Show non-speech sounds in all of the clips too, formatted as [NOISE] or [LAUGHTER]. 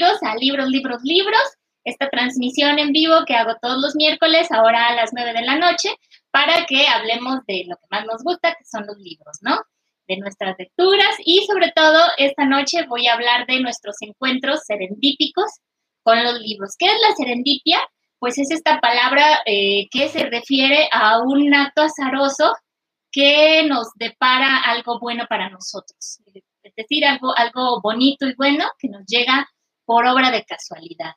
bienvenidos a Libros, Libros, Libros, esta transmisión en vivo que hago todos los miércoles, ahora a las 9 de la noche, para que hablemos de lo que más nos gusta, que son los libros, ¿no? De nuestras lecturas y sobre todo esta noche voy a hablar de nuestros encuentros serendípicos con los libros. ¿Qué es la serendipia? Pues es esta palabra eh, que se refiere a un acto azaroso que nos depara algo bueno para nosotros es decir, algo, algo bonito y bueno que nos llega por obra de casualidad.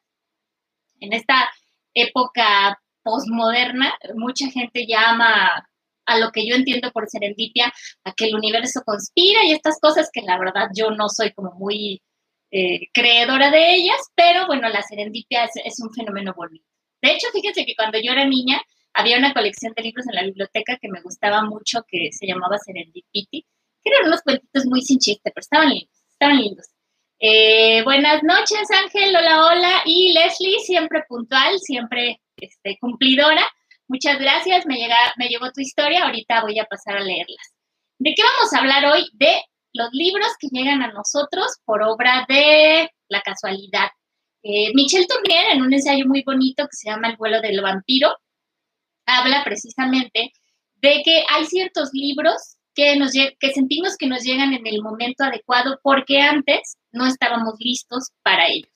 En esta época postmoderna, mucha gente llama a lo que yo entiendo por serendipia, a que el universo conspira y estas cosas que la verdad yo no soy como muy eh, creedora de ellas, pero bueno, la serendipia es, un fenómeno bonito. De hecho, fíjense que cuando yo era niña había una colección de libros en la biblioteca que me gustaba mucho que se llamaba Serendipity eran unos cuentitos muy sin chiste, pero estaban lindos, estaban lindos. Eh, buenas noches, Ángel, hola, hola. Y Leslie, siempre puntual, siempre este, cumplidora. Muchas gracias, me, llega, me llegó tu historia, ahorita voy a pasar a leerlas. ¿De qué vamos a hablar hoy? De los libros que llegan a nosotros por obra de la casualidad. Eh, Michelle Tournier, en un ensayo muy bonito que se llama El vuelo del vampiro, habla precisamente de que hay ciertos libros que, nos, que sentimos que nos llegan en el momento adecuado porque antes no estábamos listos para ellos.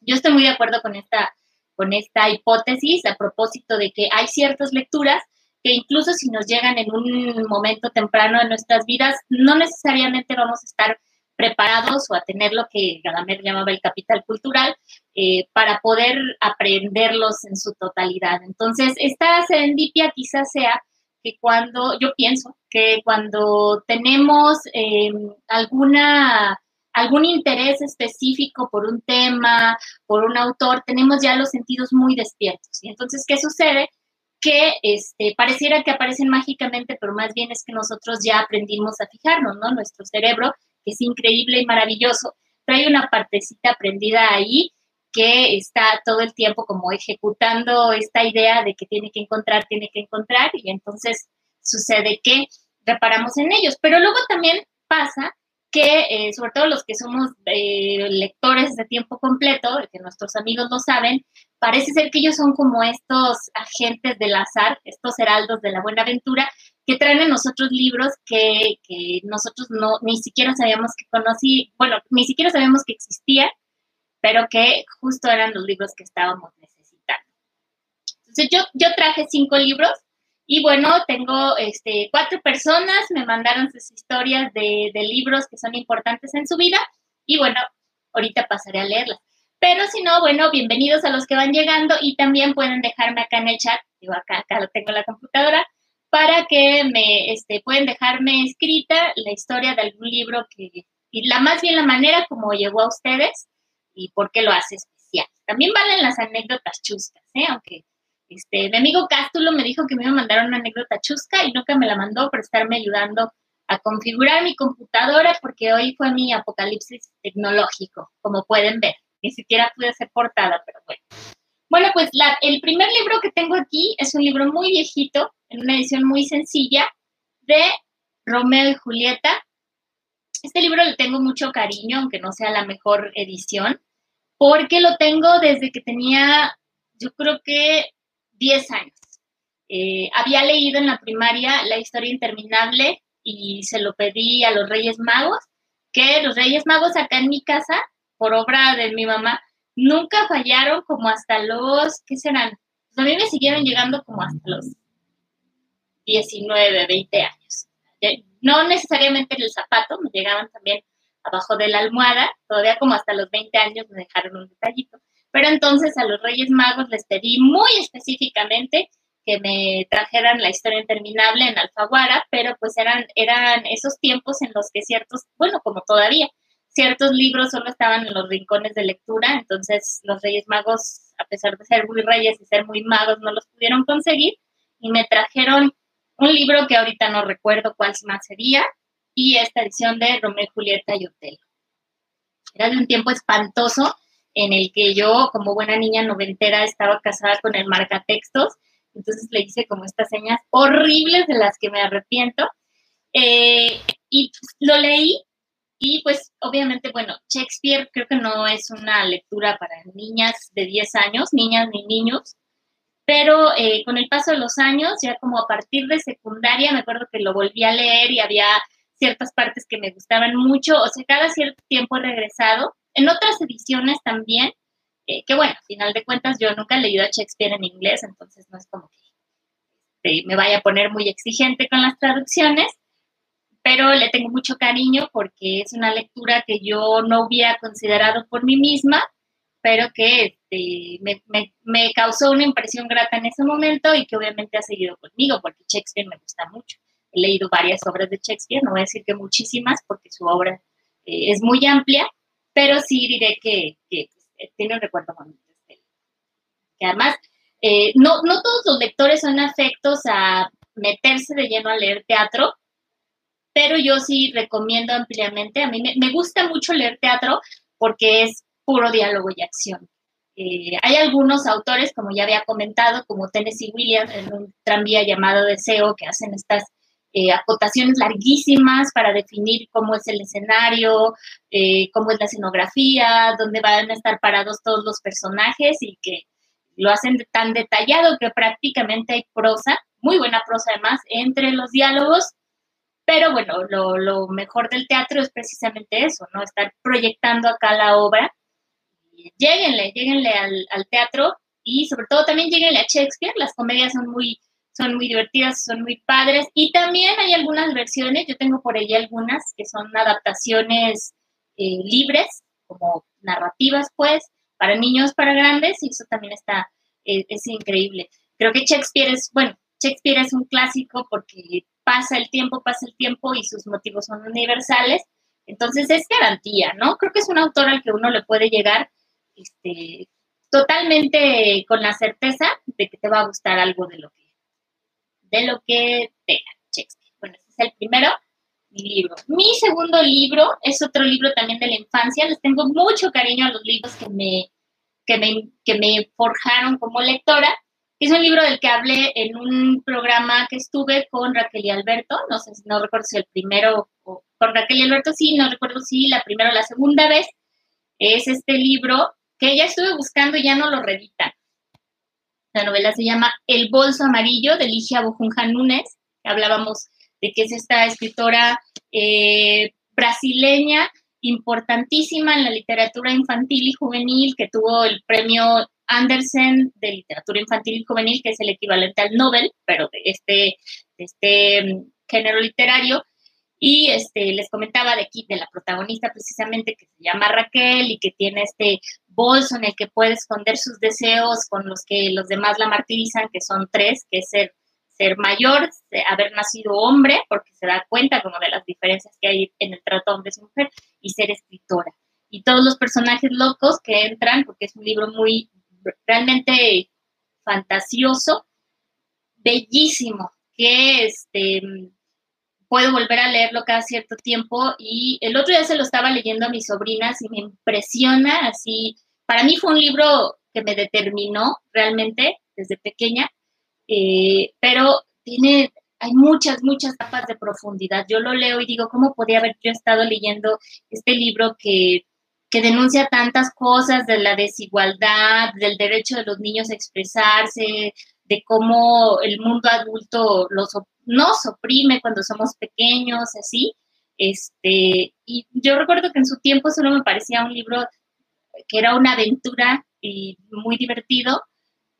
Yo estoy muy de acuerdo con esta, con esta hipótesis a propósito de que hay ciertas lecturas que incluso si nos llegan en un momento temprano de nuestras vidas, no necesariamente vamos a estar preparados o a tener lo que Gadamer llamaba el capital cultural eh, para poder aprenderlos en su totalidad. Entonces, esta serendipia quizás sea que cuando, yo pienso que cuando tenemos em, alguna, algún interés específico por un tema, por un autor, tenemos ya los sentidos muy despiertos. Y entonces, ¿qué sucede? Que este, pareciera que aparecen mágicamente, pero más bien es que nosotros ya aprendimos a fijarnos, ¿no? Nuestro cerebro, que es increíble y maravilloso, trae una partecita aprendida ahí que está todo el tiempo como ejecutando esta idea de que tiene que encontrar, tiene que encontrar, y entonces sucede que reparamos en ellos. Pero luego también pasa que, eh, sobre todo los que somos eh, lectores de tiempo completo, que nuestros amigos lo saben, parece ser que ellos son como estos agentes del azar, estos heraldos de la buena aventura, que traen a nosotros libros que, que nosotros no, ni siquiera sabíamos que conocí, bueno, ni siquiera sabíamos que existían, pero que justo eran los libros que estábamos necesitando. Entonces yo, yo traje cinco libros y bueno, tengo este, cuatro personas, me mandaron sus historias de, de libros que son importantes en su vida y bueno, ahorita pasaré a leerlas. Pero si no, bueno, bienvenidos a los que van llegando y también pueden dejarme acá en el chat, digo acá, acá tengo en la computadora, para que me este, pueden dejarme escrita la historia de algún libro y la más bien la manera como llegó a ustedes y por qué lo hace especial. También valen las anécdotas chuscas, ¿eh? aunque este, mi amigo Cástulo me dijo que me iba a mandar una anécdota chusca y nunca me la mandó por estarme ayudando a configurar mi computadora porque hoy fue mi apocalipsis tecnológico, como pueden ver. Ni siquiera pude hacer portada, pero bueno. Bueno, pues el primer libro que tengo aquí es un libro muy viejito, en una edición muy sencilla, de Romeo y Julieta. Este libro le tengo mucho cariño, aunque no sea la mejor edición porque lo tengo desde que tenía, yo creo que 10 años. Eh, había leído en la primaria la historia interminable y se lo pedí a los Reyes Magos, que los Reyes Magos acá en mi casa, por obra de mi mamá, nunca fallaron como hasta los, ¿qué serán? Pues a mí me siguieron llegando como hasta los 19, 20 años. No necesariamente en el zapato, me llegaban también abajo de la almohada, todavía como hasta los 20 años me dejaron un detallito. Pero entonces a los Reyes Magos les pedí muy específicamente que me trajeran la historia interminable en Alfaguara, pero pues eran, eran esos tiempos en los que ciertos, bueno, como todavía, ciertos libros solo estaban en los rincones de lectura, entonces los Reyes Magos, a pesar de ser muy reyes y ser muy magos, no los pudieron conseguir y me trajeron un libro que ahorita no recuerdo cuál más sería, y esta edición de Romeo, Julieta y Otelo. Era de un tiempo espantoso en el que yo, como buena niña noventera, estaba casada con el marcatextos, entonces le hice como estas señas horribles de las que me arrepiento. Eh, y lo leí Y pues obviamente, bueno, Shakespeare creo que no es una lectura para niñas de 10 años, niñas ni niños, pero eh, con el paso de los años, ya como a partir de secundaria, me acuerdo que lo volví a leer y había ciertas partes que me gustaban mucho, o sea, cada cierto tiempo he regresado. En otras ediciones también, eh, que bueno, al final de cuentas yo nunca he leído a Shakespeare en inglés, entonces no es como que este, me vaya a poner muy exigente con las traducciones, pero le tengo mucho cariño porque es una lectura que yo no hubiera considerado por mí misma, pero que este, me, me, causó una impresión grata en ese momento y que obviamente ha seguido conmigo porque Shakespeare me gusta mucho. He leído varias obras de Shakespeare, no voy a decir que muchísimas porque su obra eh, es muy amplia, pero sí diré que, que pues, tiene un recuerdo bonito. Este, que además, eh, no, no todos los lectores son afectos a meterse de lleno a leer teatro, pero yo sí recomiendo ampliamente. A mí me, gusta mucho leer teatro porque es puro diálogo y acción. Eh, hay algunos autores, como ya había comentado, como Tennessee Williams en un tranvía llamado Deseo, que hacen estas eh, acotaciones larguísimas para definir cómo es el escenario, eh, cómo es la escenografía, dónde van a estar parados todos los personajes y que lo hacen tan detallado que prácticamente hay prosa, muy buena prosa además, entre los diálogos pero bueno, lo, mejor del teatro es precisamente eso, ¿no? Estar proyectando acá la obra. Lléguenle, lléguenle al, teatro y sobre todo también lléguenle a Shakespeare. Las comedias son muy, son muy divertidas, son muy padres. Y también hay algunas versiones, yo tengo por ahí algunas que son adaptaciones eh, libres, como narrativas, pues, para niños, para grandes, y eso también está, eh, es increíble. Creo que Shakespeare es, bueno, Shakespeare es un clásico porque pasa el tiempo, pasa el tiempo y sus motivos son universales. Entonces es garantía, ¿no? Creo que es un autor al que uno le puede llegar este, totalmente con la certeza de que te va a gustar algo de lo que, de lo que tenga Shakespeare. Bueno, ese es el primero, mi libro. Mi segundo libro es otro libro también de la infancia. Les tengo mucho cariño a los libros que me, que me, que me forjaron como lectora. Es un libro del que hablé en un programa que estuve con Raquel y Alberto, no sé, no recuerdo si el primero, o con Raquel y Alberto sí, no recuerdo si la primera o la segunda vez, es este libro que ya estuve buscando y ya no lo reeditan. La novela se llama El bolso amarillo de Ligia Bojunja Núñez. Hablábamos de que es esta escritora eh, brasileña importantísima en la literatura infantil y juvenil que tuvo el premio Andersen de literatura infantil y juvenil, que es el equivalente al Nobel, pero de este, este mm, género literario. Y este, les comentaba de aquí, de la protagonista precisamente, que se llama Raquel y que tiene este bolso en el que puede esconder sus deseos con los que los demás la martirizan, que son tres, que es ser, ser mayor, haber nacido hombre, porque se da cuenta como de las diferencias que hay en el trato hombre y mujer, y ser escritora. Y todos los personajes locos que entran, porque es un libro muy realmente fantasioso, bellísimo, que este, puedo volver a leerlo cada cierto tiempo y el otro día se lo estaba leyendo a mis sobrinas y me impresiona así. Para mí fue un libro que me determinó realmente desde pequeña, eh, pero tiene, hay muchas, muchas capas de profundidad. Yo lo leo y digo, ¿cómo podía haber yo estado leyendo este libro que que denuncia tantas cosas de la desigualdad, del derecho de los niños a expresarse, de cómo el mundo adulto los, nos oprime cuando somos pequeños, así. Este, y yo recuerdo que en su tiempo solo me parecía un libro que era una aventura y muy divertido,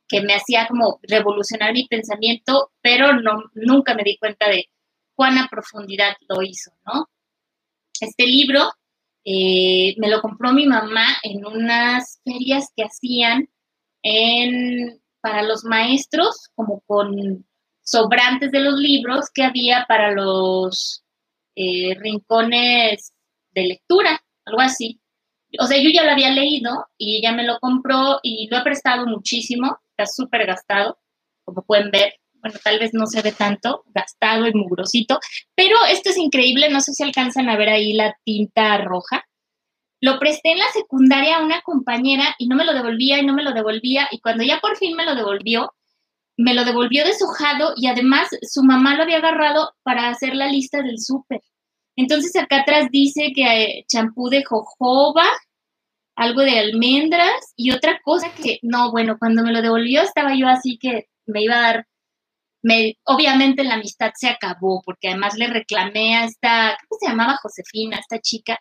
que me hacía como revolucionar mi pensamiento, pero no, nunca me di cuenta de cuán a profundidad lo hizo, ¿no? Este libro eh, me lo compró mi mamá en unas ferias que hacían en, para los maestros, como con sobrantes de los libros que había para los eh, rincones de lectura, algo así. O sea, yo ya lo había leído y ella me lo compró y lo he prestado muchísimo, está súper gastado, como pueden ver. Bueno, tal vez no se ve tanto, gastado y mugrosito, pero esto es increíble, no sé si alcanzan a ver ahí la tinta roja. Lo presté en la secundaria a una compañera y no me lo devolvía y no me lo devolvía y cuando ya por fin me lo devolvió, me lo devolvió deshojado y además su mamá lo había agarrado para hacer la lista del súper. Entonces acá atrás dice que eh, champú de jojoba, algo de almendras y otra cosa que, no, bueno, cuando me lo devolvió estaba yo así que me iba a dar, me, obviamente la amistad se acabó porque además le reclamé a esta, ¿cómo se llamaba Josefina, esta chica?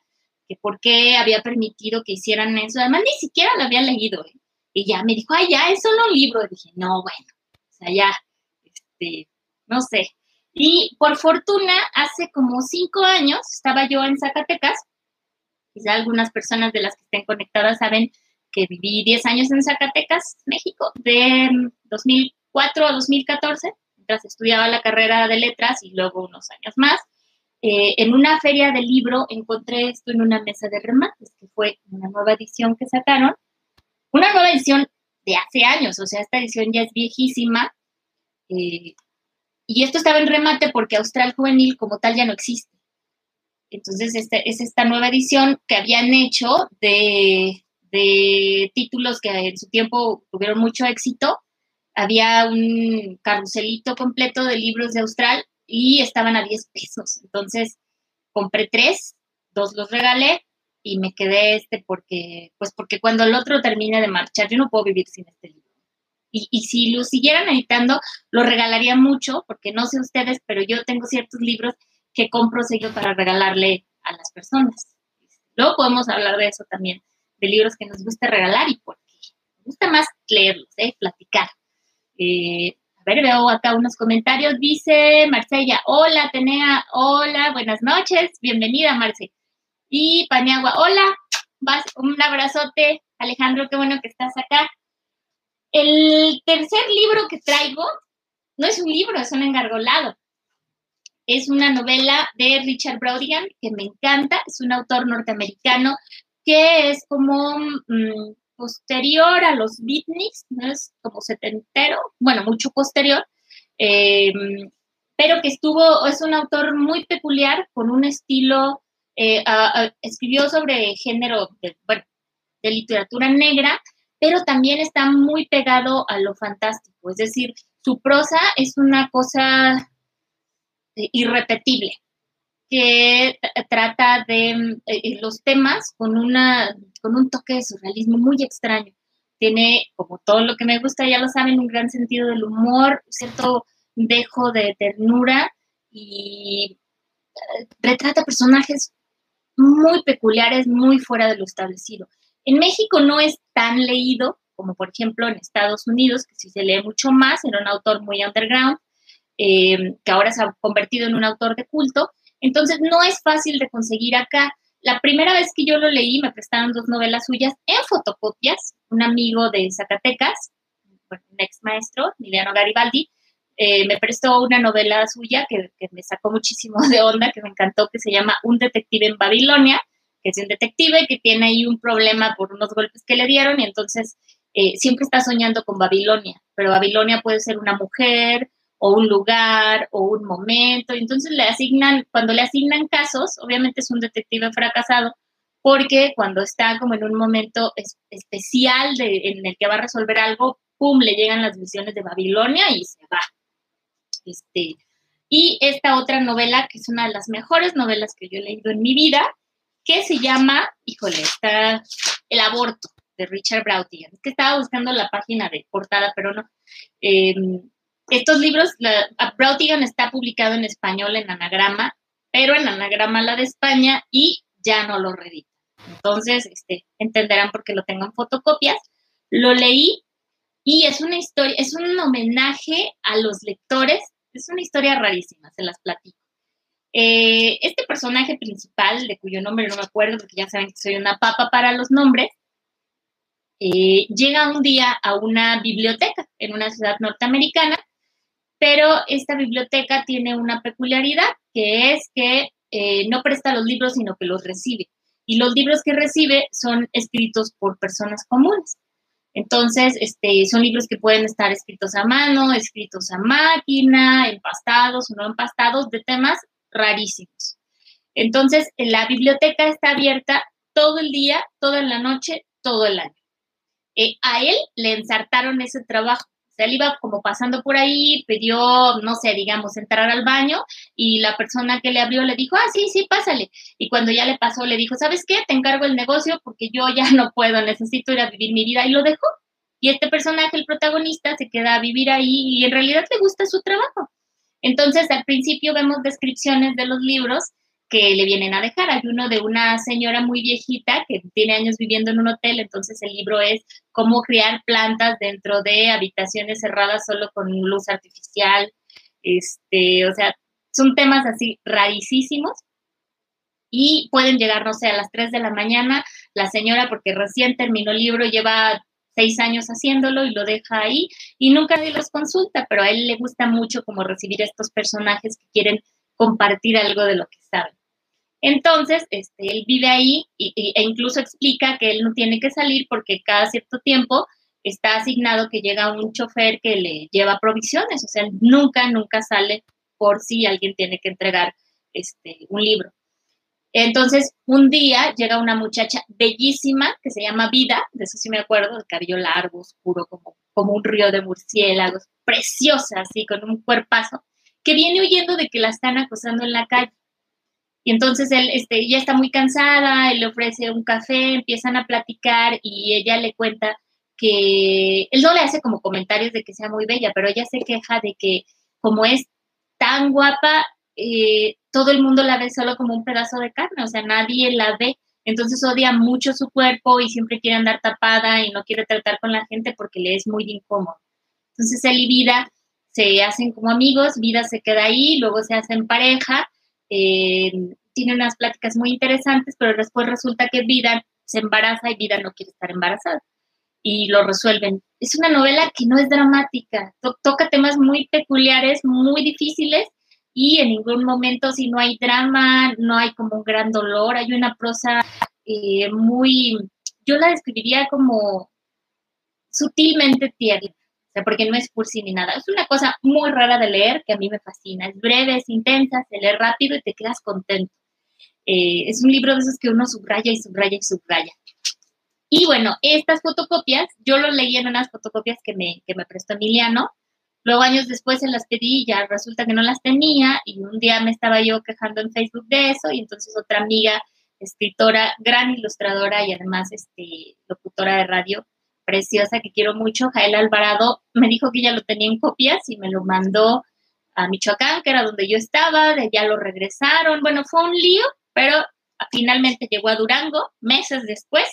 Que por qué había permitido que hicieran eso. Además ni siquiera lo había leído. ¿eh? Y ya me dijo, ay, ya, es solo un libro. Y dije, no, bueno, o sea, ya, este, no sé. Y por fortuna, hace como cinco años estaba yo en Zacatecas. Quizá algunas personas de las que estén conectadas saben que viví 10 años en Zacatecas, México, de 2004 a 2014, mientras estudiaba la carrera de letras y luego unos años más. Eh, en una feria de libro encontré esto en una mesa de remates, que fue una nueva edición que sacaron. Una nueva edición de hace años, o sea, esta edición ya es viejísima. Eh, y esto estaba en remate porque Austral Juvenil como tal ya no existe. Entonces, este, es esta nueva edición que habían hecho de, de títulos que en su tiempo tuvieron mucho éxito. Había un carruselito completo de libros de Austral y estaban a 10 pesos. Entonces, compré tres, dos los regalé y me quedé este porque, pues porque cuando el otro termine de marchar, yo no puedo vivir sin este libro. Y, si lo siguieran editando, lo regalaría mucho, porque no sé ustedes, pero yo tengo ciertos libros que compro seguido para regalarle a las personas. Luego podemos hablar de eso también, de libros que nos gusta regalar y por qué. Me gusta más leerlos, ¿eh? platicar. Eh, a ver, veo acá unos comentarios. Dice Marcella, hola, Tenea, hola, buenas noches, bienvenida, Marce. Y Paniagua, hola, vas, un abrazote, Alejandro, qué bueno que estás acá. El tercer libro que traigo no es un libro, es un engargolado. Es una novela de Richard Brodigan que me encanta. Es un autor norteamericano que es como mm, posterior a los beatniks, ¿no? es como setentero, bueno, mucho posterior, em, pero que estuvo, es un autor muy peculiar con un estilo, eh, escribió sobre género, bueno, de literatura negra, pero también está muy pegado a lo fantástico, es decir, su prosa es una cosa eh, irrepetible, que trata de eh, eh, los temas con, una, con un toque de surrealismo muy extraño. Tiene, como todo lo que me gusta, ya lo saben, un gran sentido del humor, cierto dejo de ternura y retrata personajes muy peculiares, muy fuera de lo establecido. En México no es tan leído como por ejemplo en Estados Unidos, que sí se lee mucho más, era un autor muy underground, eh, que ahora se ha convertido en un autor de culto. Entonces no es fácil de conseguir acá. La primera vez que yo lo leí me prestaron dos novelas suyas en fotocopias, un amigo de Zacatecas, un ex maestro, Emiliano Garibaldi, eh, me prestó una novela suya que, me sacó muchísimo de onda, que me encantó, que se llama Un detective en Babilonia, que es un detective que tiene ahí un problema por unos golpes que le dieron y entonces eh, siempre está soñando con Babilonia, pero Babilonia puede ser una mujer o un lugar o un momento, y entonces le asignan, cuando le asignan casos, obviamente es un detective fracasado, porque cuando está como en un momento especial de, en el que va a resolver algo, ¡pum!, le llegan las visiones de Babilonia y se va. Este, y esta otra novela, que es una de las mejores novelas que yo he leído en mi vida, que se llama, híjole, está El aborto de Richard Brautigan. Es que estaba buscando la página de portada, pero no. Em, estos libros, la, Brautigan está publicado en español en anagrama, pero en anagrama la de España y ya no lo redita. Entonces, este, entenderán por qué lo tengo en fotocopias. Lo leí y es una historia, es un homenaje a los lectores. Es una historia rarísima, se las platico. Eh, este personaje principal, de cuyo nombre no me acuerdo, porque ya saben que soy una papa para los nombres, eh, llega un día a una biblioteca en una ciudad norteamericana, pero esta biblioteca tiene una peculiaridad, que es que eh, no presta los libros, sino que los recibe. Y los libros que recibe son escritos por personas comunes. Entonces, este, son libros que pueden estar escritos a mano, escritos a máquina, empastados o no empastados, de temas rarísimos. Entonces, la biblioteca está abierta todo el día, toda la noche, todo el año. Eh, a él le ensartaron ese trabajo. sea, él iba como pasando por ahí, pidió, no sé, digamos, entrar al baño y la persona que le abrió le dijo, ah, sí, sí, pásale. Y cuando ya le pasó, le dijo, ¿sabes qué? Te encargo el negocio porque yo ya [LAUGHS] no puedo, necesito ir a vivir mi vida. Y lo dejó. Y este personaje, el protagonista, se queda a vivir ahí y en realidad le gusta su trabajo. Entonces, al principio vemos descripciones de los libros que le vienen a dejar. Hay uno de una señora muy viejita que tiene años viviendo en un hotel, entonces el libro es cómo criar plantas dentro de habitaciones cerradas solo con luz artificial. Este, o sea, son temas así rarísimos y pueden llegar, no sé, a las 3 de la mañana, la señora, porque recién terminó el libro, lleva seis años haciéndolo y lo deja ahí y nunca nadie los consulta, pero a él le gusta mucho como recibir a estos personajes que quieren compartir algo de lo que saben. Entonces, este, él vive ahí e incluso explica que él no tiene que salir porque cada cierto tiempo está asignado que llega un chofer que le lleva provisiones, o sea, nunca, nunca sale por si alguien tiene que entregar este, un libro. Entonces, un día llega una muchacha bellísima que se llama Vida, de eso sí me acuerdo, de cabello largo, oscuro, como, como un río de murciélagos, preciosa, así, con un cuerpazo, que viene huyendo de que la están acosando en la calle. Y entonces él, este, ella está muy cansada, él le ofrece un café, empiezan a platicar y ella le cuenta que él no le hace como comentarios de que sea muy bella, pero ella se queja de que como es tan guapa, eh, todo el mundo la ve solo como un pedazo de carne, o sea, nadie la ve. Entonces odia mucho su cuerpo y siempre quiere andar tapada y no quiere tratar con la gente porque le es muy incómodo. Entonces él y Vida se hacen como amigos, Vida se queda ahí, luego se hacen pareja eh, tiene unas pláticas muy interesantes, pero después resulta que Vida se embaraza y Vida no quiere estar embarazada. Y lo resuelven. Es una novela que no es dramática, toca temas muy peculiares, muy difíciles, y en ningún momento, si no hay drama, no hay como un gran dolor, hay una prosa eh, muy, yo la describiría como sutilmente tierna porque no es cursi ni nada. Es una cosa muy rara de leer que a mí me fascina. Es breve, es intensa, se lee rápido y te quedas contento. Eh, es un libro de esos que uno subraya y subraya y subraya. Y bueno, estas fotocopias, yo lo leí en unas fotocopias que me, que me prestó Emiliano. Luego, años después, se las pedí y ya resulta que no las tenía. Y un día me estaba yo quejando en Facebook de eso. Y entonces, otra amiga, escritora, gran ilustradora y además este, locutora de radio, preciosa que quiero mucho, Jael Alvarado, me dijo que ya lo tenía en copias y me lo mandó a Michoacán, que era donde yo estaba, de allá lo regresaron. Bueno, fue un lío, pero finalmente llegó a Durango meses después.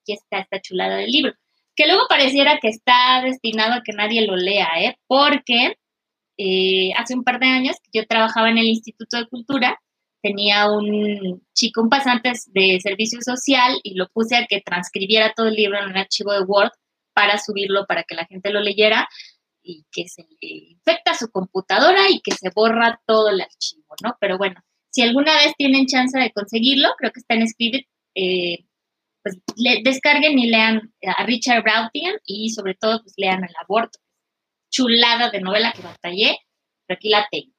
Aquí está esta chulada del libro. Que luego pareciera que está destinado a que nadie lo lea, ¿eh? Porque eh, hace un par de años yo trabajaba en el Instituto de Cultura tenía un chico, un pasante de servicio social y lo puse a que transcribiera todo el libro en un archivo de Word para subirlo para que la gente lo leyera y que se infecta su computadora y que se borra todo el archivo, ¿no? Pero bueno, si alguna vez tienen chance de conseguirlo, creo que está en Scribd, eh, pues descarguen y lean a Richard Brautian y sobre todo pues lean El aborto. Chulada de novela que batallé, pero aquí la tengo.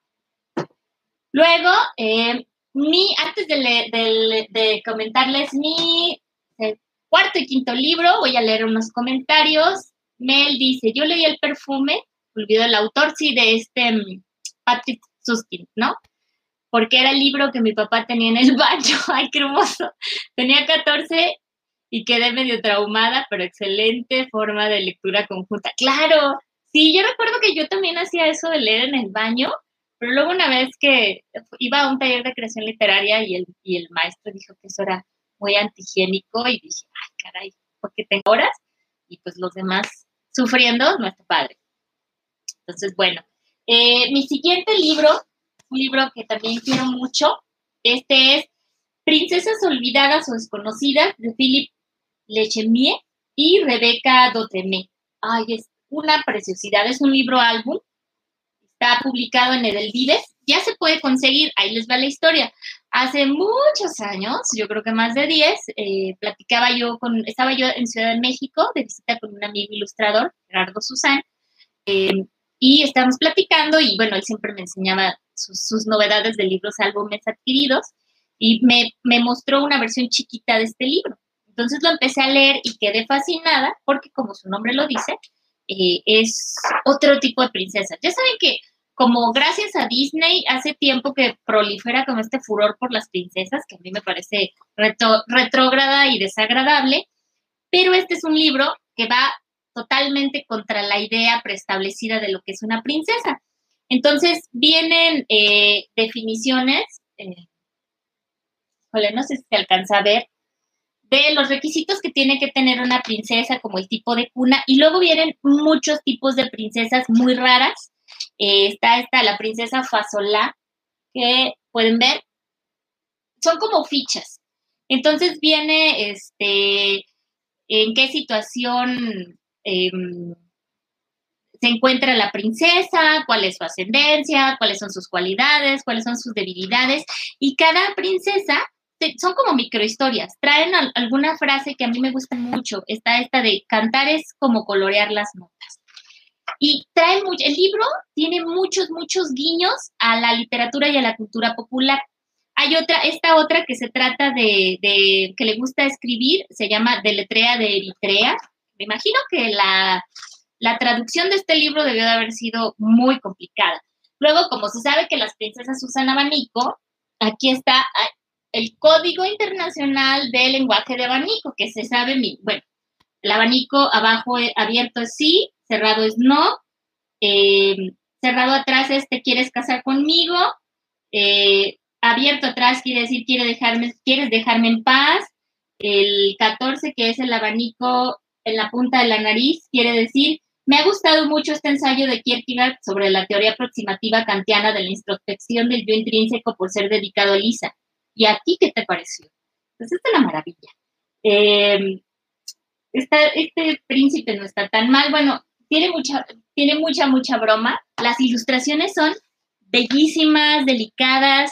Luego, eh, mi, antes de, comentarles mi eh, cuarto y quinto libro, voy a leer unos comentarios. Mel dice, yo leí El perfume, olvido el autor, sí, de este mm, Patrick Suskin, ¿no? Porque era el libro que mi papá tenía en el [LAUGHS] baño. Ay, qué hermoso. Tenía 14 y quedé medio traumada, pero excelente forma de lectura conjunta. Claro, sí, yo recuerdo que yo también hacía eso de leer en el baño pero luego una vez que iba a un taller de creación literaria y el, y el maestro dijo que eso era muy antihigiénico y dije, ay, caray, porque tengo horas y pues los demás sufriendo no está padre. Entonces, bueno, eh, mi siguiente libro, un libro que también quiero mucho, este es Princesas Olvidadas o Desconocidas de Philip Lechemier y Rebeca Dotremé. Ay, es una preciosidad, es un libro álbum está publicado en Edelvives, ya se puede conseguir, ahí les va la historia. Hace muchos años, yo creo que más de 10, eh, platicaba yo con, estaba yo en Ciudad de México de visita con un amigo ilustrador, Gerardo Susán, em, y estábamos platicando y bueno, él siempre me enseñaba sus, novedades de libros, álbumes adquiridos, y me, me mostró una versión chiquita de este libro. Entonces lo empecé a leer y quedé fascinada porque, como su nombre lo dice, eh, es otro tipo de princesa. Ya saben que como gracias a Disney hace tiempo que prolifera como este furor por las princesas, que a mí me parece retrógrada y desagradable, pero este es un libro que va totalmente contra la idea preestablecida de lo que es una princesa. Entonces vienen eh, definiciones, eh, no sé si se alcanza a ver, de los requisitos que tiene que tener una princesa, como el tipo de cuna, y luego vienen muchos tipos de princesas muy raras. Eh, está esta, la princesa Fasolá, que pueden ver, son como fichas. Entonces viene, este, en qué situación em, se encuentra la princesa, cuál es su ascendencia, cuáles son sus cualidades, cuáles son sus debilidades, y cada princesa son como microhistorias, traen alguna frase que a mí me gusta mucho, está esta de cantar es como colorear las notas. Y trae mucho, el libro tiene muchos, muchos guiños a la literatura y a la cultura popular. Hay otra, esta otra que se trata de, de que le gusta escribir, se llama Deletrea de Eritrea. Me imagino que la, la traducción de este libro debió de haber sido muy complicada. Luego, como se sabe que las princesas usan abanico, aquí está, el Código Internacional del Lenguaje de Abanico, que se sabe, bueno, el abanico abajo abierto es sí, cerrado es no, eh, cerrado atrás es te quieres casar conmigo, eh, abierto atrás quiere decir quiere dejarme, quieres dejarme en paz, el 14 que es el abanico en la punta de la nariz quiere decir me ha gustado mucho este ensayo de Kierkegaard sobre la teoría aproximativa kantiana de la introspección del yo intrínseco por ser dedicado a Lisa. ¿Y a ti qué te pareció? Pues es una maravilla. Eh, este príncipe no está tan mal. Bueno, tiene mucha, tiene mucha, mucha broma. Las ilustraciones son bellísimas, delicadas.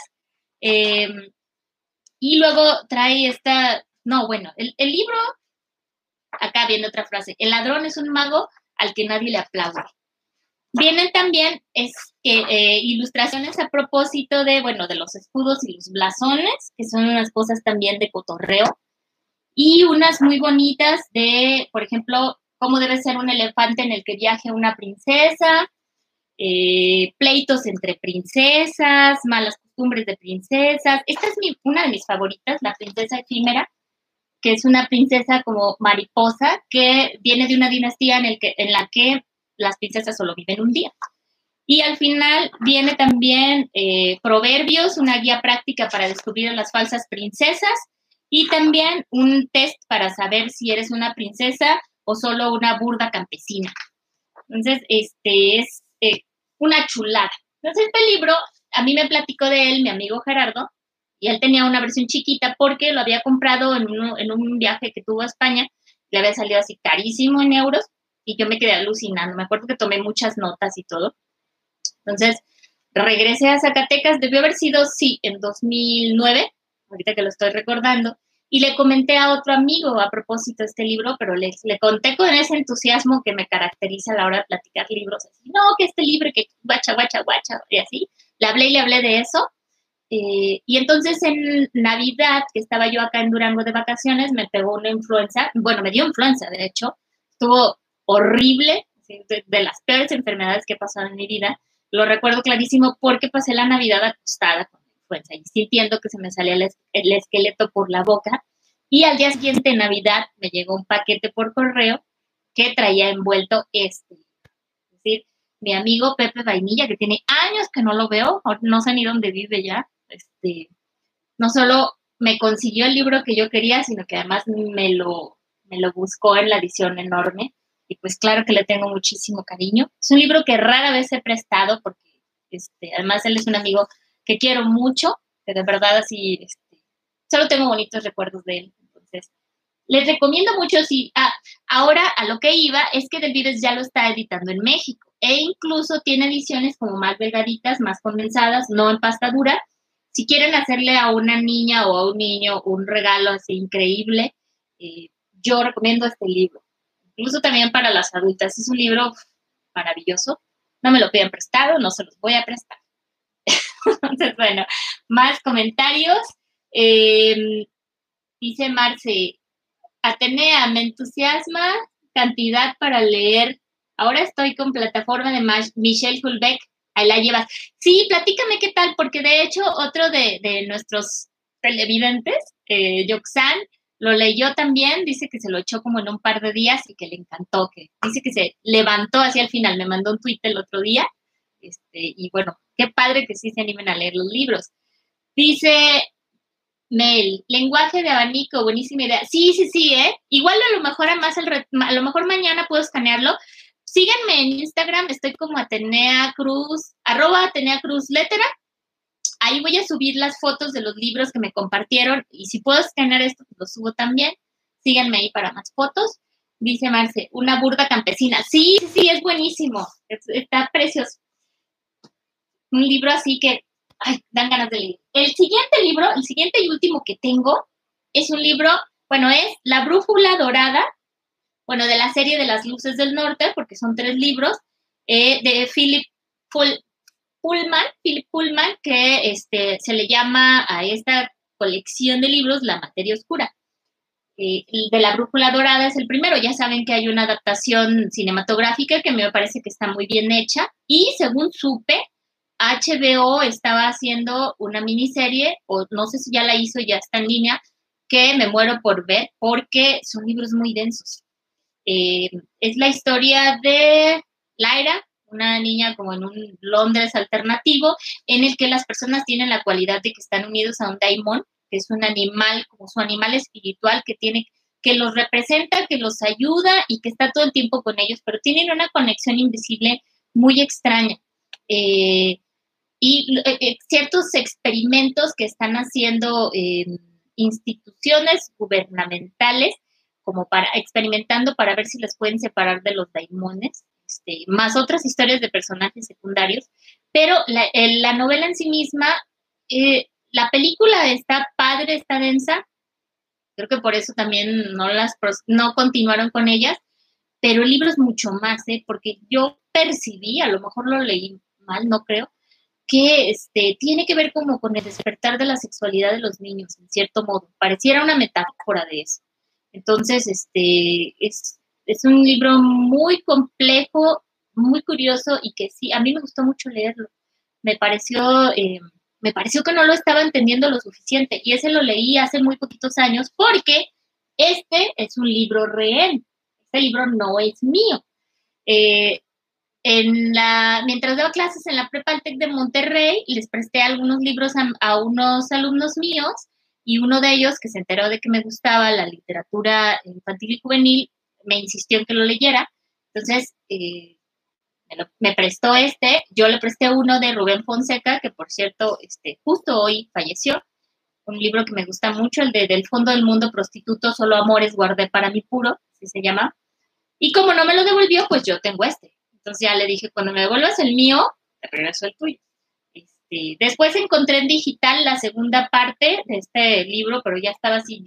Eh, y luego trae esta, no, bueno, el, el, libro, acá viene otra frase, el ladrón es un mago al que nadie le aplaude. Vienen también es, eh, ilustraciones a propósito de, bueno, de los escudos y los blasones, que son unas cosas también de cotorreo, y unas muy bonitas de, por ejemplo, cómo debe ser un elefante en el que viaje una princesa, eh, pleitos entre princesas, malas costumbres de princesas. Esta es una de mis favoritas, la princesa efímera, que es una princesa como mariposa que viene de una dinastía en, el que, en la que las princesas solo viven un día. Y al final viene también eh, Proverbios, una guía práctica para descubrir a las falsas princesas y también un test para saber si eres una princesa o solo una burda campesina. Entonces, este es eh, una chulada. Entonces, este libro, a mí me platicó de él mi amigo Gerardo, y él tenía una versión chiquita porque lo había comprado en, en un viaje que tuvo a España, le había salido así carísimo en euros, y yo me quedé alucinando. Me acuerdo que tomé muchas notas y todo. Entonces, regresé a Zacatecas, debió haber sido, sí, en 2009, ahorita que lo estoy recordando, y le comenté a otro amigo a propósito de este libro, pero le, le conté con ese entusiasmo que me caracteriza a la hora de platicar libros, así, no, que este libro, que guacha, guacha, guacha, y así. Le hablé y le hablé de eso. Eh, y entonces en Navidad, que estaba yo acá en Durango de vacaciones, me pegó una influenza, bueno, me dio influenza, de hecho, estuvo horrible, de, las peores enfermedades que he pasado en mi vida. Lo recuerdo clarísimo porque pasé la Navidad acostada con influenza y sintiendo que se me salía el, esqueleto por la boca. Y al día siguiente, de Navidad, me llegó un paquete por correo que traía envuelto este. Es decir, mi amigo Pepe Vainilla, que tiene años que no lo veo, no sé ni dónde vive ya, este, no solo me consiguió el libro que yo quería, sino que además me lo, me lo buscó en la edición enorme pues claro que le tengo muchísimo cariño. Es un libro que rara vez he prestado porque este, además él es un amigo que quiero mucho, que de verdad así, este, solo tengo bonitos recuerdos de él. Entonces, les recomiendo mucho, si ah, ahora a lo que iba es que Del Vives ya lo está editando en México e incluso tiene ediciones como más delgaditas, más condensadas, no en pasta dura. Si quieren hacerle a una niña o a un niño un regalo así increíble, eh, yo recomiendo este libro incluso también para las adultas. Es un libro maravilloso. No me lo piden prestado, no se los voy a prestar. [LAUGHS] Entonces, bueno, más comentarios. Em, dice Marce, Atenea, me entusiasma cantidad para leer Ahora estoy con plataforma de Michelle Hulbeck. Ahí la llevas. Sí, platícame qué tal, porque de hecho otro de, nuestros televidentes, eh, Yoxan, lo leyó también, dice que se lo echó como en un par de días y que le encantó, que dice que se levantó hacia el final, me mandó un tweet el otro día, este, y bueno, qué padre que sí se animen a leer los libros. Dice Mel, lenguaje de abanico, buenísima idea. Sí, sí, sí, ¿eh? Igual a lo mejor a más a lo mejor mañana puedo escanearlo. Síganme en Instagram, estoy como Atenea Cruz, arroba Atenea Cruz Letera. Ahí voy a subir las fotos de los libros que me compartieron y si puedo escanear esto, pues lo subo también. Síganme ahí para más fotos. Dice Marce, una burda campesina. Sí, sí, es buenísimo. Está precioso. Un libro así que dan ganas de leer. El siguiente libro, el siguiente y último que tengo, es un libro, bueno, es La Brújula Dorada, bueno, de la serie de las Luces del Norte, porque son tres libros, eh, de Philip Pullman, Philip Pullman, que este, se le llama a esta colección de libros La Materia Oscura. Eh, de La Brújula Dorada es el primero. Ya saben que hay una adaptación cinematográfica que me parece que está muy bien hecha. Y según supe, HBO estaba haciendo una miniserie, o no sé si ya la hizo, ya está en línea, que me muero por ver porque son libros muy densos. Eh, es la historia de Lyra, una niña como en un Londres alternativo, en el que las personas tienen la cualidad de que están unidos a un daimon, que es un animal, como su animal espiritual que tiene que los representa, que los ayuda y que está todo el tiempo con ellos, pero tienen una conexión invisible muy extraña. Eh, y eh, eh, ciertos experimentos que están haciendo eh, instituciones gubernamentales como para experimentando para ver si las pueden separar de los daimones, este, más otras historias de personajes secundarios, pero la, novela en sí misma, la película está padre, está densa, creo que por eso también no las no continuaron con ellas, pero el libro es mucho más, porque yo percibí, a lo mejor lo leí mal, no creo, que este, tiene que ver como con el despertar de la sexualidad de los niños, en cierto modo. Pareciera una metáfora de eso. Entonces, este, es, un libro muy complejo, muy curioso y que sí, a mí me gustó mucho leerlo. Me pareció, eh, me pareció que no lo estaba entendiendo lo suficiente y ese lo leí hace muy poquitos años porque este es un libro real. Este libro no es mío. Eh, en la, mientras daba clases en la Prepa Tec de Monterrey, les presté algunos libros a, unos alumnos míos y uno de ellos, que se enteró de que me gustaba la literatura infantil y juvenil, me insistió en que lo leyera. Entonces, eh, me, prestó este. Yo le presté uno de Rubén Fonseca, que por cierto, este, justo hoy falleció. Un libro que me gusta mucho, el de Del fondo del mundo prostituto, solo amores guardé para mi puro, así se llama. Y como no me lo devolvió, pues yo tengo este. Entonces ya le dije, cuando me devuelvas el mío, te regreso el tuyo. Este, después encontré en digital la segunda parte de este libro, pero ya estaba así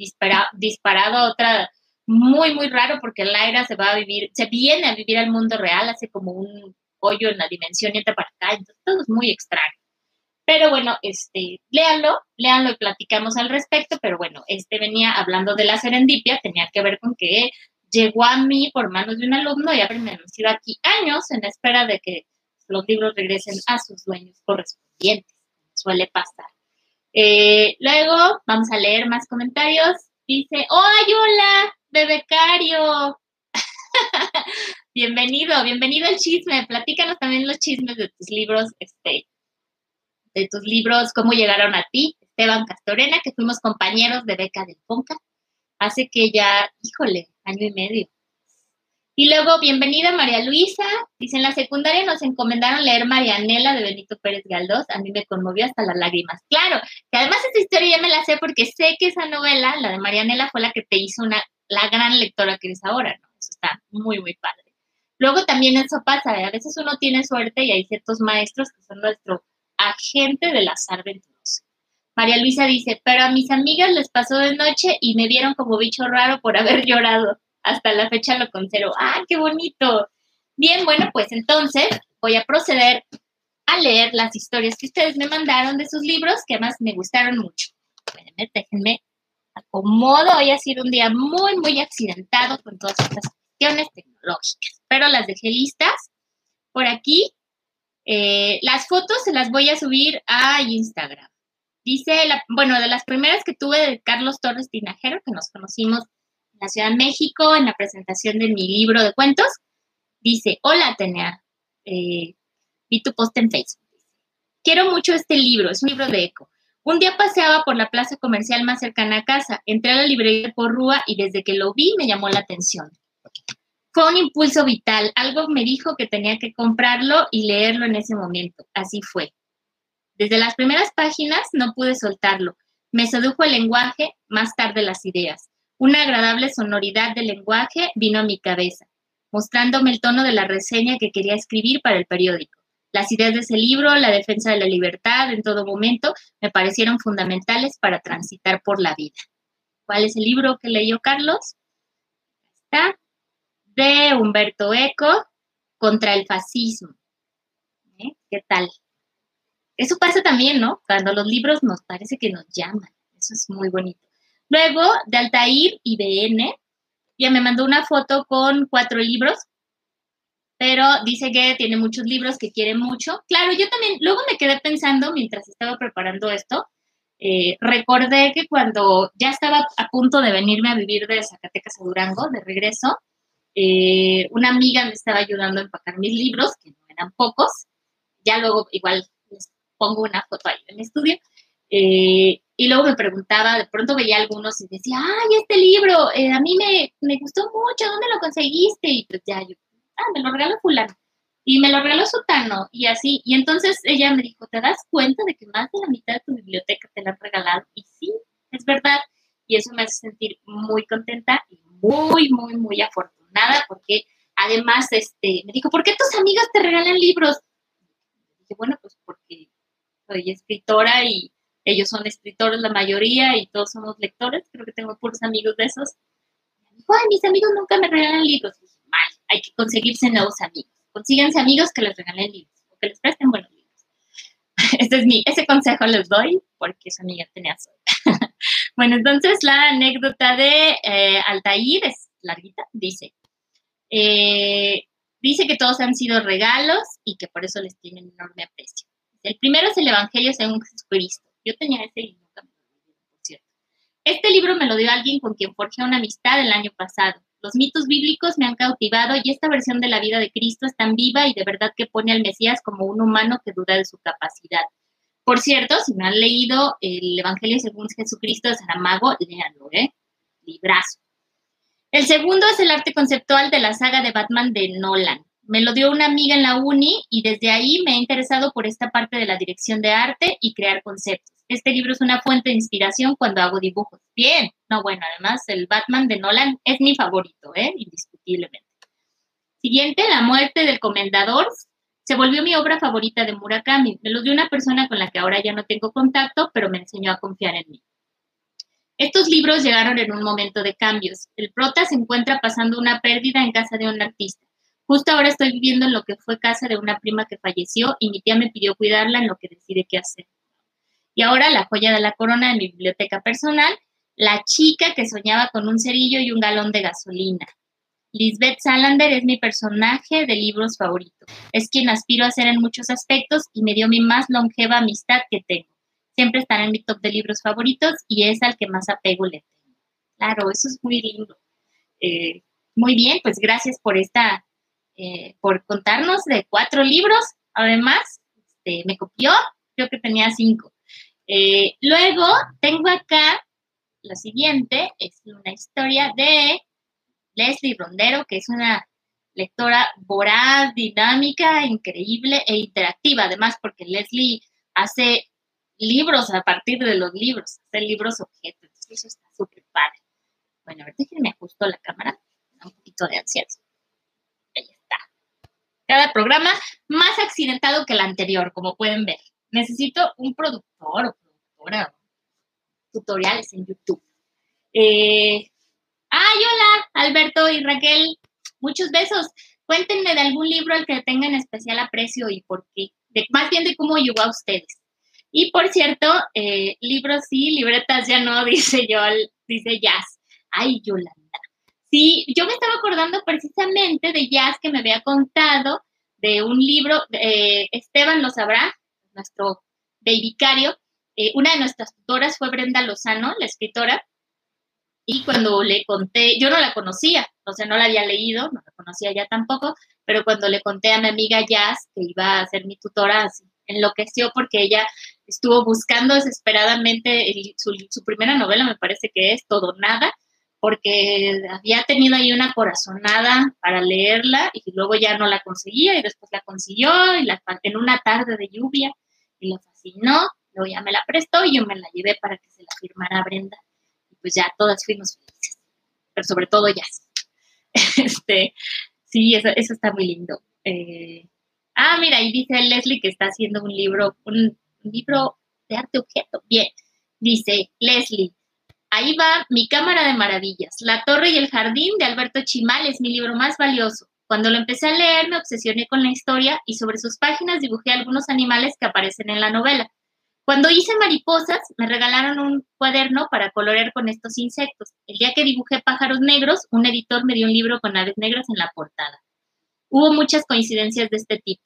disparado a otra, muy, muy raro, porque Laira se va a vivir, se viene a vivir al mundo real, hace como un hoyo en la dimensión y entra para acá, entonces todo es muy extraño. Pero bueno, este, léanlo, léanlo y platicamos al respecto, pero bueno, este venía hablando de la serendipia, tenía que ver con que llegó a mí por manos de un alumno y ha permanecido aquí años en espera de que los libros regresen a sus dueños correspondientes. Suele pasar. Eh, luego vamos a leer más comentarios. Dice, ¡ay, hola, bebecario! [LAUGHS] bienvenido, bienvenido al chisme. Platícanos también los chismes de tus libros, este, de tus libros, cómo llegaron a ti, Esteban Castorena, que fuimos compañeros de beca del Ponca hace que ya, híjole, año y medio. Y luego, bienvenida María Luisa. Dice, en la secundaria nos encomendaron leer Marianela de Benito Pérez Galdós. A mí me conmovió hasta las lágrimas. Claro, que además esta historia ya me la sé porque sé que esa novela, la de Marianela, fue la que te hizo una, la gran lectora que eres ahora, ¿no? Eso está muy, muy padre. Luego también eso pasa, ¿eh? a veces uno tiene suerte y hay ciertos maestros que son nuestro agente del azar venturoso. María Luisa dice, pero a mis amigas les pasó de noche y me vieron como bicho raro por haber [LAUGHS] llorado. Hasta la fecha lo conservo. ¡Ah, qué bonito! Bien, bueno, pues entonces voy a proceder a leer las historias que ustedes me mandaron de sus libros, que además me gustaron mucho. Déjenme, acomodo. Hoy ha sido un día muy, muy accidentado con todas estas cuestiones tecnológicas, pero las dejé listas por aquí. Eh, las fotos se las voy a subir a Instagram. Dice, bueno, de las primeras que tuve de Carlos Torres Tinajero, que nos conocimos en la Ciudad de México en la presentación de mi libro de cuentos, dice, hola Atenea, eh, vi tu post en Facebook. Quiero mucho este libro, es un libro de eco. Un día paseaba por la plaza comercial más cercana a casa, entré a la librería por Rúa y desde que lo vi me llamó la atención. Fue un impulso vital, algo me dijo que tenía que comprarlo y leerlo en ese momento. Así fue. Desde las primeras páginas no pude soltarlo. Me sedujo el lenguaje, más tarde las ideas. Una agradable sonoridad del lenguaje vino a mi cabeza, mostrándome el tono de la reseña que quería escribir para el periódico. Las ideas de ese libro, la defensa de la libertad en todo momento, me parecieron fundamentales para transitar por la vida. ¿Cuál es el libro que leyó Carlos? Está de Humberto Eco, Contra el fascismo. ¿Eh? ¿Qué tal? Eso pasa también, ¿no? Cuando los libros nos parece que nos llaman. Eso es muy bonito. Luego, de Altair IBN, ya me mandó una foto con cuatro libros pero dice que tiene muchos libros que quiere mucho. Claro, yo también, luego me quedé pensando mientras estaba preparando esto, eh, recordé que cuando ya estaba a punto de venirme a vivir de Zacatecas a Durango, de regreso, eh, una amiga me estaba ayudando a empacar mis libros, que no eran pocos. Ya luego igual les pongo una foto ahí en el estudio. Eh, y luego me preguntaba, de pronto veía algunos y decía, ay, este libro, a mí me, me gustó mucho, ¿dónde lo conseguiste? Y pues ya yo ah, me lo regaló fulano. Y me lo regaló Sutano, y así. Y entonces ella me dijo, ¿te das cuenta de que más de la mitad de tu biblioteca te la han regalado? Y sí, es verdad. Y eso me hace sentir muy contenta y muy, muy, muy afortunada, porque además, este, me dijo, ¿por qué tus amigas te regalan libros? Y dije, bueno, pues porque soy escritora y ellos son escritores la mayoría y todos somos lectores, creo que tengo puros amigos de esos. me dijo, ay, mis amigos nunca me regalan libros hay que conseguirse nuevos amigos. Consíganse amigos que les regalen libros o que les presten buenos libros. [LAUGHS] Ese es mi, ese consejo les doy porque su amiga tenía suerte. [LAUGHS] bueno, entonces la anécdota de eh, Altair es larguita, dice. Eh, dice que todos han sido regalos y que por eso les tienen enorme aprecio. El primero es el Evangelio según Jesucristo. Yo tenía ese lo por cierto. Este libro me lo dio alguien con quien forjé una amistad el año pasado. Los mitos bíblicos me han cautivado y esta versión de la vida de Cristo es tan viva y de verdad que pone al Mesías como un humano que duda de su capacidad. Por cierto, si no han leído el Evangelio según Jesucristo de Saramago, léanlo, ¿eh? Librazo. El segundo es el arte conceptual de la saga de Batman de Nolan. Me lo dio una amiga en la uni y desde ahí me he interesado por esta parte de la dirección de arte y crear conceptos. Este libro es una fuente de inspiración cuando hago dibujos. Bien, no, bueno, además el Batman de Nolan es mi favorito, ¿eh? indiscutiblemente. Siguiente, La muerte del comendador. Se volvió mi obra favorita de Murakami. Me lo dio una persona con la que ahora ya no tengo contacto, pero me enseñó a confiar en mí. Estos libros llegaron en un momento de cambios. El prota se encuentra pasando una pérdida en casa de un artista. Justo ahora estoy viviendo en lo que fue casa de una prima que falleció y mi tía me pidió cuidarla en lo que decide qué hacer. Y ahora la joya de la corona de mi biblioteca personal, la chica que soñaba con un cerillo y un galón de gasolina. Lisbeth Salander es mi personaje de libros favorito. Es quien aspiro a ser en muchos aspectos y me dio mi más longeva amistad que tengo. Siempre estará en mi top de libros favoritos y es al que más apego le tengo. Claro, eso es muy lindo. Eh, muy bien, pues gracias por esta, eh, por contarnos de cuatro libros. Además, este, me copió, creo que tenía cinco. Eh, luego tengo acá la siguiente, es una historia de Leslie Rondero, que es una lectora voraz, dinámica, increíble e interactiva, además porque Leslie hace libros a partir de los libros, hace libros objetos, eso está súper padre. Bueno, a ver, déjenme ajusto la cámara, un poquito de ansiedad. Ahí está. Cada programa más accidentado que el anterior, como pueden ver necesito un productor o productora, tutoriales en YouTube. Eh, ay, hola, Alberto y Raquel, muchos besos. Cuéntenme de algún libro al que tengan especial aprecio y por qué. Más bien de cómo llegó a ustedes. Y por cierto, eh, libros sí, libretas ya no, [LAUGHS] dice yo, dice Jazz. Ay, Yolanda. Sí, yo me estaba acordando precisamente de Jazz que me había contado de un libro, eh, Esteban lo sabrá, nuestro vicario, eh, una de nuestras tutoras fue Brenda Lozano, la escritora, y cuando le conté, yo no la conocía, o sea, no la había leído, no la conocía ya tampoco, pero cuando le conté a mi amiga Jazz que iba a ser mi tutora, así, enloqueció porque ella estuvo buscando desesperadamente su, su, primera novela, me parece que es Todo Nada, porque había tenido ahí una corazonada para leerla y luego ya no la conseguía y después la consiguió y la, en una tarde de lluvia y le fascinó, luego ya me la prestó y yo me la llevé para que se la firmara Brenda y pues ya todas fuimos felices, pero sobre todo ya. [LAUGHS] este, sí, eso, eso está muy lindo. Eh, ah, mira, ahí dice Leslie que está haciendo un libro, un libro de arte objeto. Bien, dice Leslie, Ahí va Mi Cámara de Maravillas. La Torre y el Jardín de Alberto Chimal es mi libro más valioso. Cuando lo empecé a leer me obsesioné con la historia y sobre sus páginas dibujé algunos animales que aparecen en la novela. Cuando hice mariposas, me regalaron un cuaderno para colorear con estos insectos. El día que dibujé pájaros negros, un editor me dio un libro con aves negras en la portada. Hubo muchas coincidencias de este tipo.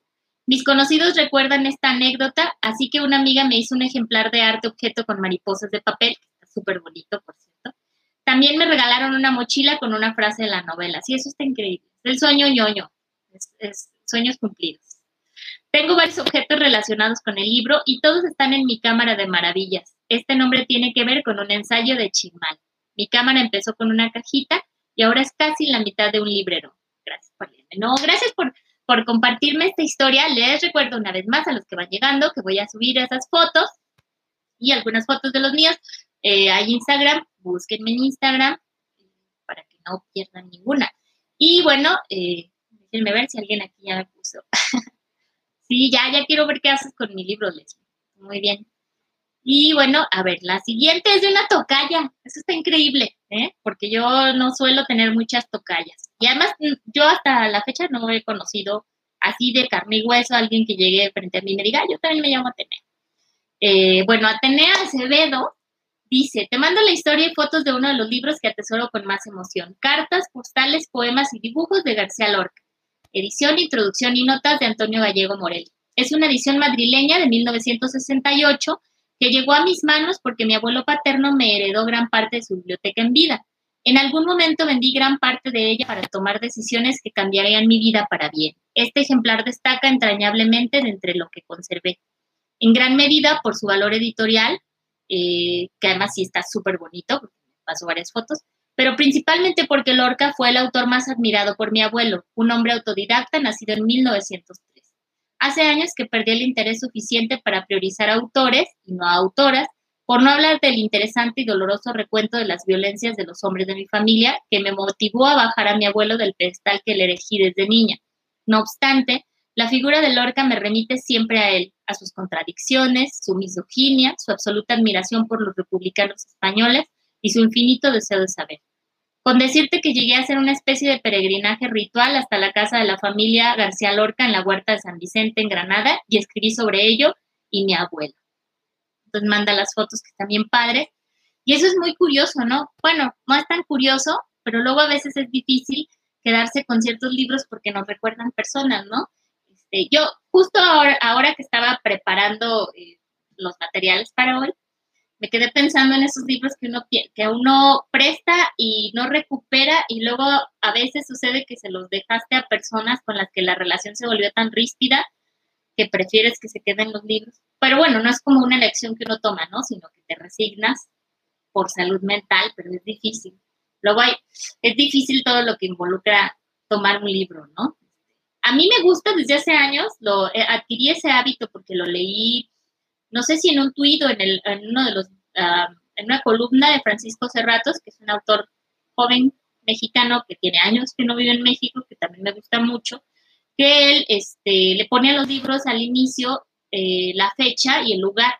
Mis conocidos recuerdan esta anécdota, así que una amiga me hizo un ejemplar de arte objeto con mariposas de papel súper bonito, por cierto. También me regalaron una mochila con una frase de la novela. Sí, eso está increíble. El sueño ñoño. Es, sueños cumplidos. Tengo varios objetos relacionados con el libro y todos están en mi cámara de maravillas. Este nombre tiene que ver con un ensayo de Chimal. Mi cámara empezó con una cajita y ahora es casi la mitad de un librero. Gracias por No, gracias por, por compartirme esta historia. Les recuerdo una vez más a los que van llegando que voy a subir esas fotos y algunas fotos de los míos eh, Instagram, búsquenme en Instagram para que no pierdan ninguna. Y bueno, eh, déjenme ver si alguien aquí ya me puso. [LAUGHS] sí, ya, ya quiero ver qué haces con mi libro, Leslie. Muy bien. Y bueno, a ver, la siguiente es de una tocaya. Eso está increíble, ¿eh? Porque yo no suelo tener muchas tocayas. Y además, yo hasta la fecha no he conocido así de carne y hueso a alguien que llegue frente a mí y me diga, yo también me llamo Atenea. Eh, bueno, Atenea Acevedo Dice, te mando la historia y fotos de uno de los libros que atesoro con más emoción. Cartas, postales, poemas y dibujos de García Lorca. Edición, introducción y notas de Antonio Gallego Morel. Es una edición madrileña de 1968 que llegó a mis manos porque mi abuelo paterno me heredó gran parte de su biblioteca en vida. En algún momento vendí gran parte de ella para tomar decisiones que cambiarían mi vida para bien. Este ejemplar destaca entrañablemente de entre lo que conservé. En gran medida por su valor editorial, eh, que además sí está súper bonito, pasó varias fotos, pero principalmente porque Lorca fue el autor más admirado por mi abuelo, un hombre autodidacta nacido en 1903. Hace años que perdí el interés suficiente para priorizar autores y no autoras, por no hablar del interesante y doloroso recuento de las violencias de los hombres de mi familia, que me motivó a bajar a mi abuelo del pedestal que le elegí desde niña. No obstante, la figura de Lorca me remite siempre a él, a sus contradicciones, su misoginia, su absoluta admiración por los republicanos españoles y su infinito deseo de saber. Con decirte que llegué a hacer una especie de peregrinaje ritual hasta la casa de la familia García Lorca en la huerta de San Vicente, en Granada, y escribí sobre ello y mi abuelo. Entonces manda las fotos que bien padres. Y eso es muy curioso, ¿no? Bueno, no es tan curioso, pero luego a veces es difícil quedarse con ciertos libros porque nos recuerdan personas, ¿no? Este, yo justo ahora, que estaba preparando eh, los materiales para hoy, me quedé pensando en esos libros que uno, que uno presta y no recupera y luego a veces sucede que se los dejaste a personas con las que la relación se volvió tan ríspida que prefieres que se queden los libros. Pero bueno, no es como una elección que uno toma, ¿no? Sino que te resignas por salud mental, pero es difícil. Luego hay, es difícil todo lo que involucra tomar un libro, ¿no? a mí me gusta desde hace años, lo eh, adquirí ese hábito porque lo leí, no sé si en un tuit o en, el, en uno de los, ah, en una columna de Francisco Cerratos, que es un autor joven mexicano que tiene años que no vive en México, que también me gusta mucho, que él este, le pone a los libros al inicio eh, la fecha y el lugar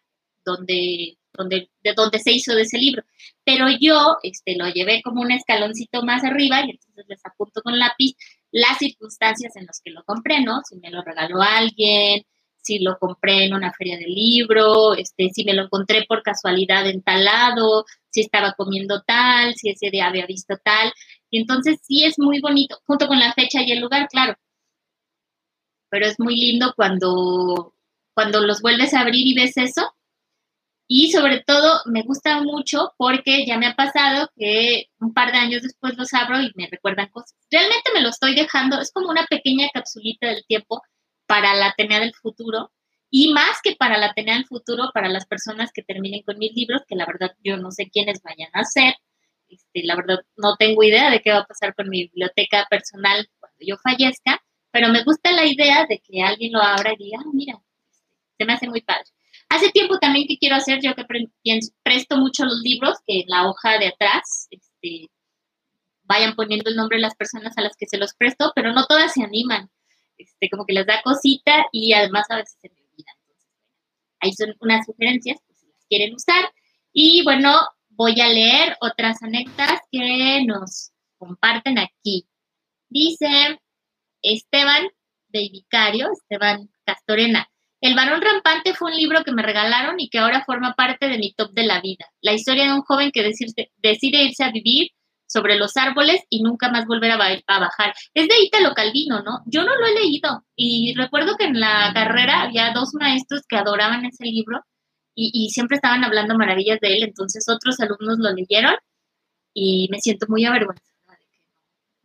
donde, donde, de donde se hizo de ese libro. Pero yo este, lo llevé como un escaloncito más arriba y entonces les apunto con lápiz las circunstancias en las que lo compré, ¿no? Si me lo regaló alguien, si lo compré en una feria de libro, este, si me lo encontré por casualidad en tal lado, si estaba comiendo tal, si ese día había visto tal. Y entonces sí es muy bonito, junto con la fecha y el lugar, claro. Pero es muy lindo cuando, cuando los vuelves a abrir y ves eso. Y sobre todo me gusta mucho porque ya me ha pasado que un par de años después los abro y me recuerdan cosas. Realmente me lo estoy dejando, es como una pequeña capsulita del tiempo para la Atenea del futuro y más que para la Atenea del futuro, para las personas que terminen con mis libros, que la verdad yo no sé quiénes vayan a ser, este, la verdad no tengo idea de qué va a pasar con mi biblioteca personal cuando yo fallezca, pero me gusta la idea de que alguien lo abra y diga, ah, mira, este, se me hace muy padre. Hace tiempo también que quiero hacer, yo que presto mucho los libros, que en la hoja de atrás este, vayan poniendo el nombre de las personas a las que se los presto, pero no todas se animan este, como que les da cosita y además a veces se me olvida. Entonces, ahí son unas sugerencias, pues, si las quieren usar. Y bueno, voy a leer otras anécdotas que nos comparten aquí. Dice Esteban de Vicario, Esteban Castorena. El varón rampante fue un libro que me regalaron y que ahora forma parte de mi top de la vida. La historia de un joven que decide irse a vivir sobre los árboles y nunca más volver a, bajar. Es de Italo Calvino, ¿no? Yo no lo he leído y recuerdo que en la carrera había dos maestros que adoraban ese libro y, siempre estaban hablando maravillas de él, entonces otros alumnos lo leyeron y me siento muy avergonzada de que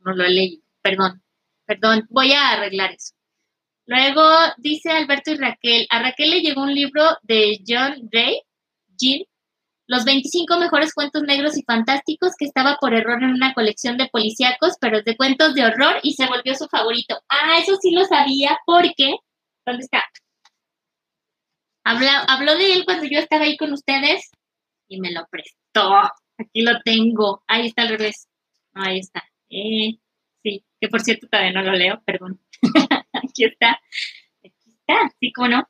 no, lo he leído. Perdón, perdón, voy a arreglar eso. Luego dice Alberto y Raquel, a Raquel le llegó un libro de John Gray, Jean, los 25 mejores cuentos negros y fantásticos que estaba por error en una colección de policíacos, pero de cuentos de horror y se volvió su favorito. Ah, eso sí lo sabía porque... ¿Dónde está? habló de él cuando yo estaba ahí con ustedes y me lo prestó. Aquí lo tengo. Ahí está al revés. Ahí está. Eh, sí, que por cierto todavía no lo leo, perdón. [LAUGHS] Aquí está. Aquí está, sí, como no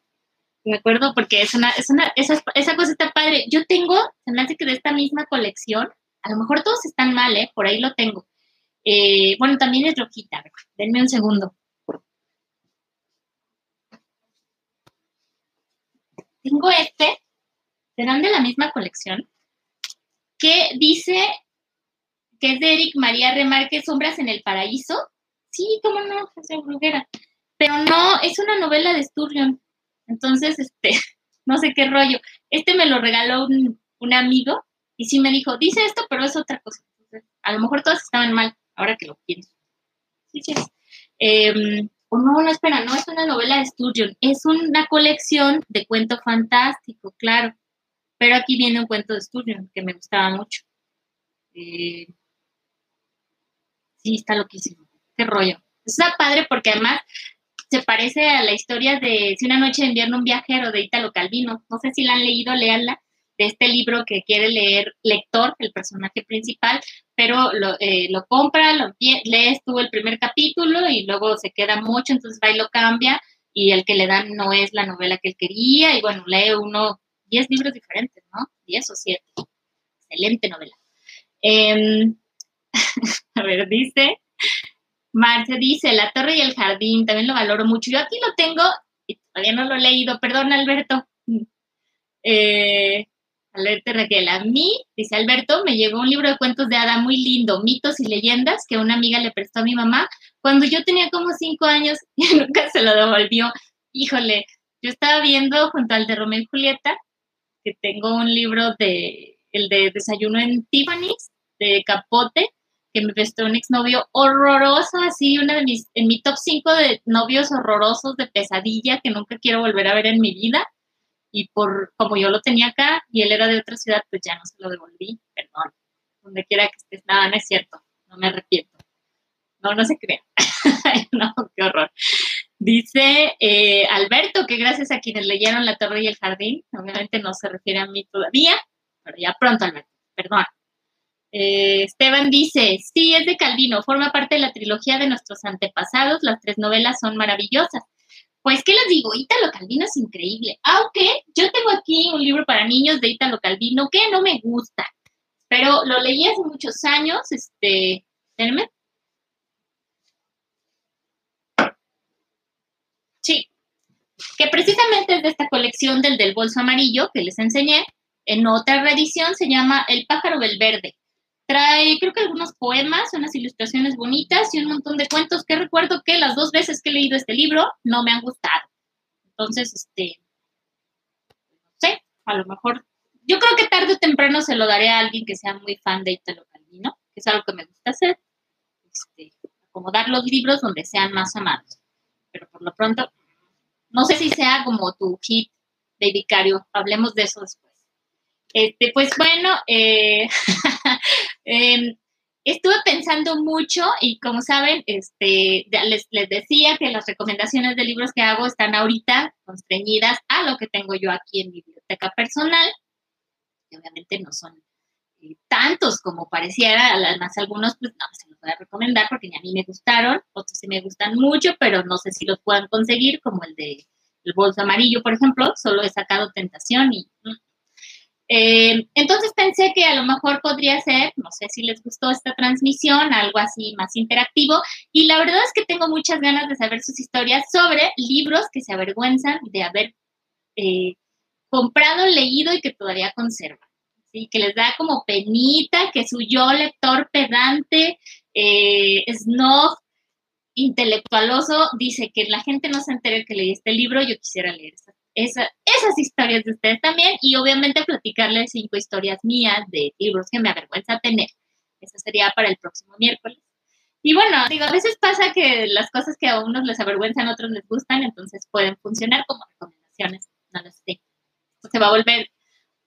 me acuerdo porque es una, es una, esa, esa cosa está padre. Yo tengo, se me hace que de esta misma colección, a lo mejor todos están mal, ¿eh? Por ahí lo tengo. Eh, bueno, también es rojita, denme un segundo. Tengo este, serán de la misma colección, que dice que es de Eric María Remarque, Sombras en el Paraíso. Sí, cómo no, José Bruguera. Pero no, es una novela de Sturgeon. Entonces, este, [LAUGHS] no sé qué rollo. Este me lo regaló un, amigo y sí me dijo, dice esto, pero es otra cosa. a lo mejor todas estaban mal, ahora que lo pienso. Sí, sí. Em, o no, no, espera, no es una novela de Sturgeon, es una colección de cuento fantástico, claro. Pero aquí viene un cuento de Sturgeon que me gustaba mucho. Eh, sí, está loquísimo. Qué rollo. Está padre porque además se parece a la historia de Si una noche de invierno un viajero de Italo Calvino. No sé si la han leído, léanla, de este libro que quiere leer lector, el personaje principal, pero lo, eh, compra, lo lees tú el primer capítulo y luego se queda mucho, entonces va y lo cambia y el que le dan no es la novela que él quería y bueno, lee uno, diez libros diferentes, ¿no? Diez o siete. Excelente novela. Em, [LAUGHS] a ver, dice, Marce dice, La Torre y el Jardín, también lo valoro mucho. Yo aquí lo tengo y todavía no lo he leído. Perdón, Alberto. [LAUGHS] Eh, Alerta Raquel, a mí, dice Alberto, me llegó un libro de cuentos de hada muy lindo, mitos y leyendas, que una amiga le prestó a mi mamá cuando yo tenía como cinco años [LAUGHS] y nunca se lo devolvió. Híjole, yo estaba viendo junto al de Romeo y Julieta, que tengo un libro de, el de Desayuno en Tiffany's, de Capote, que me prestó un exnovio horroroso, así, una de mis, en mi top 5 de novios horrorosos de pesadilla que nunca quiero volver a ver en mi vida. Y por como yo lo tenía acá y él era de otra ciudad, pues ya no se lo devolví, perdón. Donde quiera que estés, nada, no es cierto, no me arrepiento. No, no se crea. [LAUGHS] no, qué horror. Dice eh, Alberto que gracias a quienes leyeron La Torre y el Jardín, obviamente no se refiere a mí todavía, pero ya pronto, Alberto, perdón. Eh, Esteban dice, sí, es de Calvino, forma parte de la trilogía de nuestros antepasados, las tres novelas son maravillosas. Pues, ¿qué les digo? Ítalo Calvino es increíble, aunque yo tengo aquí un libro para niños de Ítalo Calvino que no me gusta, pero lo leí hace muchos años, este, espérenme. Sí, que precisamente es de esta colección del del bolso amarillo que les enseñé. En otra reedición se llama El pájaro del verde. Trae, creo que algunos poemas, unas ilustraciones bonitas y un montón de cuentos que recuerdo que las dos veces que he leído este libro no me han gustado. Entonces, este, no sé, a lo mejor, yo creo que tarde o temprano se lo daré a alguien que sea muy fan de Italo Calvino, que es algo que me gusta hacer. Este, acomodar los libros donde sean más amados. Pero por lo pronto, no sé si sea como tu hit de hablemos de eso después. Este, pues bueno, eh, [LAUGHS] em, estuve pensando mucho y como saben, este, les, les, decía que las recomendaciones de libros que hago están ahorita constreñidas a lo que tengo yo aquí en mi biblioteca personal, que obviamente no son eh, tantos como pareciera, además algunos pues no se los voy a recomendar porque ni a mí me gustaron, otros sí me gustan mucho, pero no sé si los puedan conseguir, como el de el bolso amarillo, por ejemplo, solo he sacado Tentación y... Eh, entonces pensé que a lo mejor podría ser, no sé si les gustó esta transmisión, algo así más interactivo. Y la verdad es que tengo muchas ganas de saber sus historias sobre libros que se avergüenzan de haber eh, comprado, leído y que todavía conservan. ¿sí? Que les da como penita, que su yo lector pedante, eh, snob, intelectualoso, dice que la gente no se entere que leí este libro, yo quisiera leer esta esas historias de ustedes también y obviamente platicarles cinco historias mías de libros que me avergüenza tener. Eso sería para el próximo miércoles. Y bueno, digo, a veces pasa que las cosas que a unos les avergüenzan, a otros les gustan, entonces pueden funcionar como recomendaciones. No lo sé. Se va a volver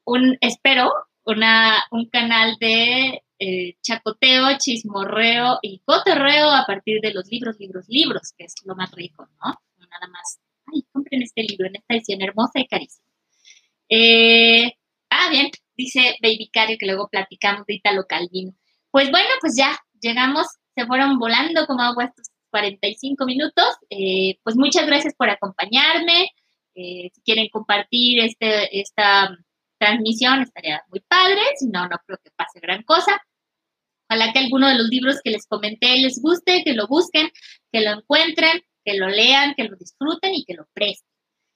un, espero, una, un canal de eh, chacoteo, chismorreo y cotorreo a partir de los libros, libros, libros, que es lo más rico, ¿no? Nada más ay, compren este libro en esta edición hermosa y carísima. Eh, ah, bien, dice Baby Cario que luego platicamos de Italo Calvino. Pues bueno, pues ya llegamos, se fueron volando como agua estos 45 minutos. Eh, pues muchas gracias por acompañarme. Eh, si quieren compartir este, esta transmisión, estaría muy padre. Si no, no creo que pase gran cosa. Ojalá que alguno de los libros que les comenté les guste, que lo busquen, que lo encuentren que lo lean, que lo disfruten y que lo presten.